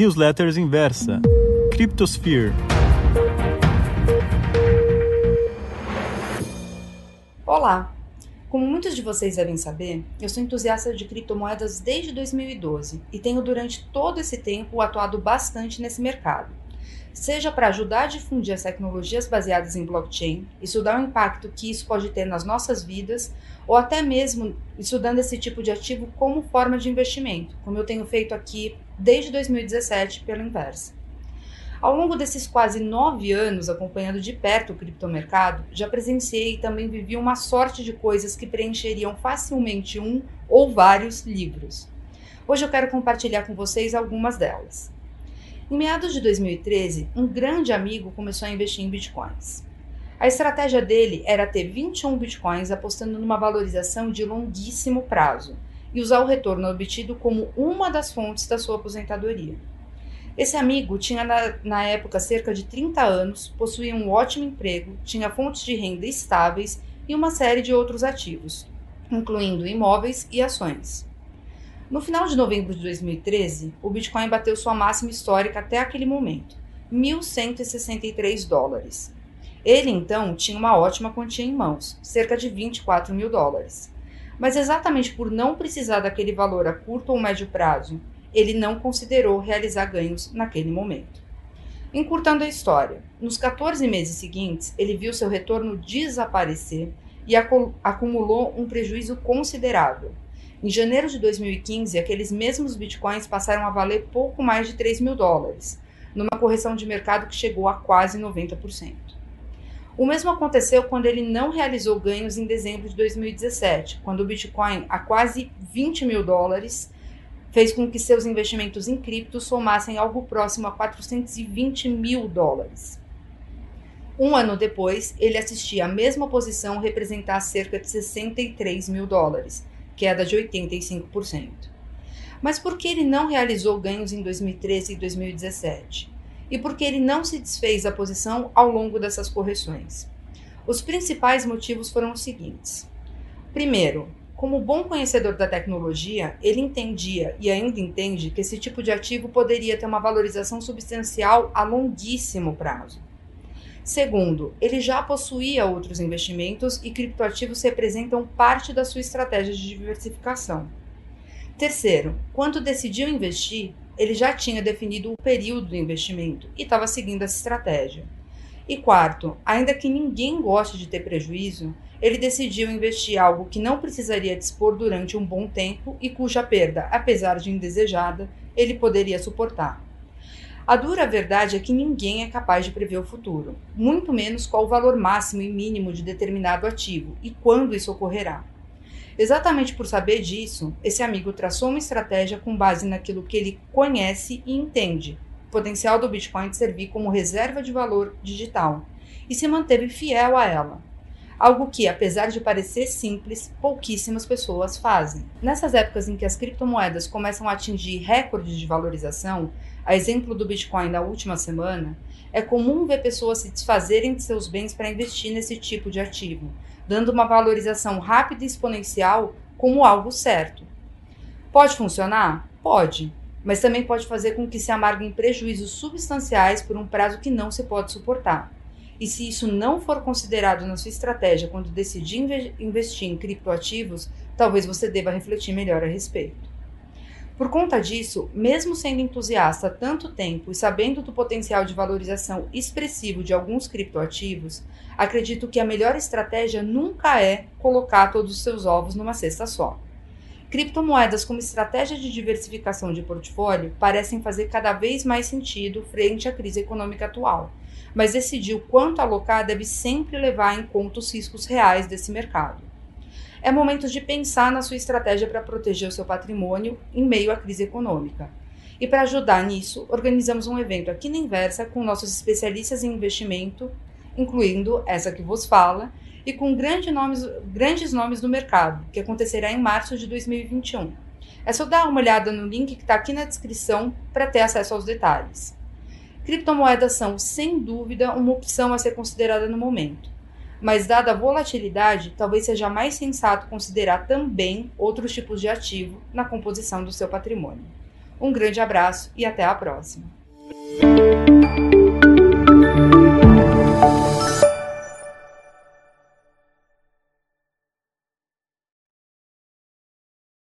Newsletters Inversa. Cryptosphere. Olá! Como muitos de vocês devem saber, eu sou entusiasta de criptomoedas desde 2012 e tenho durante todo esse tempo atuado bastante nesse mercado. Seja para ajudar a difundir as tecnologias baseadas em blockchain, estudar o impacto que isso pode ter nas nossas vidas, ou até mesmo estudando esse tipo de ativo como forma de investimento, como eu tenho feito aqui desde 2017 pelo Inversa. Ao longo desses quase nove anos acompanhando de perto o criptomercado, já presenciei e também vivi uma sorte de coisas que preencheriam facilmente um ou vários livros. Hoje eu quero compartilhar com vocês algumas delas. Em meados de 2013, um grande amigo começou a investir em bitcoins. A estratégia dele era ter 21 bitcoins apostando numa valorização de longuíssimo prazo e usar o retorno obtido como uma das fontes da sua aposentadoria. Esse amigo tinha na, na, época cerca de 30 anos, possuía um ótimo emprego, tinha fontes de renda estáveis e uma série de outros ativos, incluindo imóveis e ações. No final de novembro de 2013, o Bitcoin bateu sua máxima histórica até aquele momento, 1.163 dólares. Ele então tinha uma ótima quantia em mãos, cerca de 24 mil dólares. Mas exatamente por não precisar daquele valor a curto ou médio prazo ele não considerou realizar ganhos naquele momento. Encurtando a história, nos 14 meses seguintes, ele viu seu retorno desaparecer e acumulou um prejuízo considerável. Em janeiro de 2015, aqueles mesmos bitcoins passaram a valer pouco mais de 3 mil dólares, numa correção de mercado que chegou a quase 90%. O mesmo aconteceu quando ele não realizou ganhos em dezembro de 2017, quando o Bitcoin a quase 20 mil dólares fez com que seus investimentos em cripto somassem algo próximo a 420 mil dólares. Um ano depois, ele assistia a mesma posição representar cerca de 63 mil dólares, queda de 85%. Mas por que ele não realizou ganhos em 2013 e 2017? E por que ele não se desfez da posição ao longo dessas correções? Os principais motivos foram os seguintes. Primeiro, como bom conhecedor da tecnologia, ele entendia e ainda entende que esse tipo de ativo poderia ter uma valorização substancial a longuíssimo prazo. Segundo, ele já possuía outros investimentos e criptoativos representam parte da sua estratégia de diversificação. Terceiro, quando decidiu investir, ele já tinha definido o período do investimento e estava seguindo essa estratégia. E quarto, ainda que ninguém goste de ter prejuízo, ele decidiu investir algo que não precisaria dispor durante um bom tempo e cuja perda, apesar de indesejada, ele poderia suportar. A dura verdade é que ninguém é capaz de prever o futuro, muito menos qual o valor máximo e mínimo de determinado ativo e quando isso ocorrerá. Exatamente por saber disso, esse amigo traçou uma estratégia com base naquilo que ele conhece e entende, o potencial do Bitcoin servir como reserva de valor digital, e se manteve fiel a ela, algo que, apesar de parecer simples, pouquíssimas pessoas fazem. Nessas épocas em que as criptomoedas começam a atingir recordes de valorização, a exemplo do Bitcoin da última semana, é comum ver pessoas se desfazerem de seus bens para investir nesse tipo de ativo, dando uma valorização rápida e exponencial como algo certo. Pode funcionar? Pode, mas também pode fazer com que se amarguem prejuízos substanciais por um prazo que não se pode suportar. E se isso não for considerado na sua estratégia quando decidir investir em criptoativos, talvez você deva refletir melhor a respeito. Por conta disso, mesmo sendo entusiasta há tanto tempo e sabendo do potencial de valorização expressivo de alguns criptoativos, acredito que a melhor estratégia nunca é colocar todos os seus ovos numa cesta só. Criptomoedas como estratégia de diversificação de portfólio parecem fazer cada vez mais sentido frente à crise econômica atual, mas decidir o quanto alocar deve sempre levar em conta os riscos reais desse mercado. É momento de pensar na sua estratégia para proteger o seu patrimônio em meio à crise econômica. E para ajudar nisso, organizamos um evento aqui na Inversa com nossos especialistas em investimento, incluindo essa que vos fala, e com grande nomes, grandes nomes do mercado, que acontecerá em março de 2021. É só dar uma olhada no link que está aqui na descrição para ter acesso aos detalhes. Criptomoedas são, sem dúvida, uma opção a ser considerada no momento, mas, dada a volatilidade, talvez seja mais sensato considerar também outros tipos de ativo na composição do seu patrimônio. Um grande abraço e até a próxima!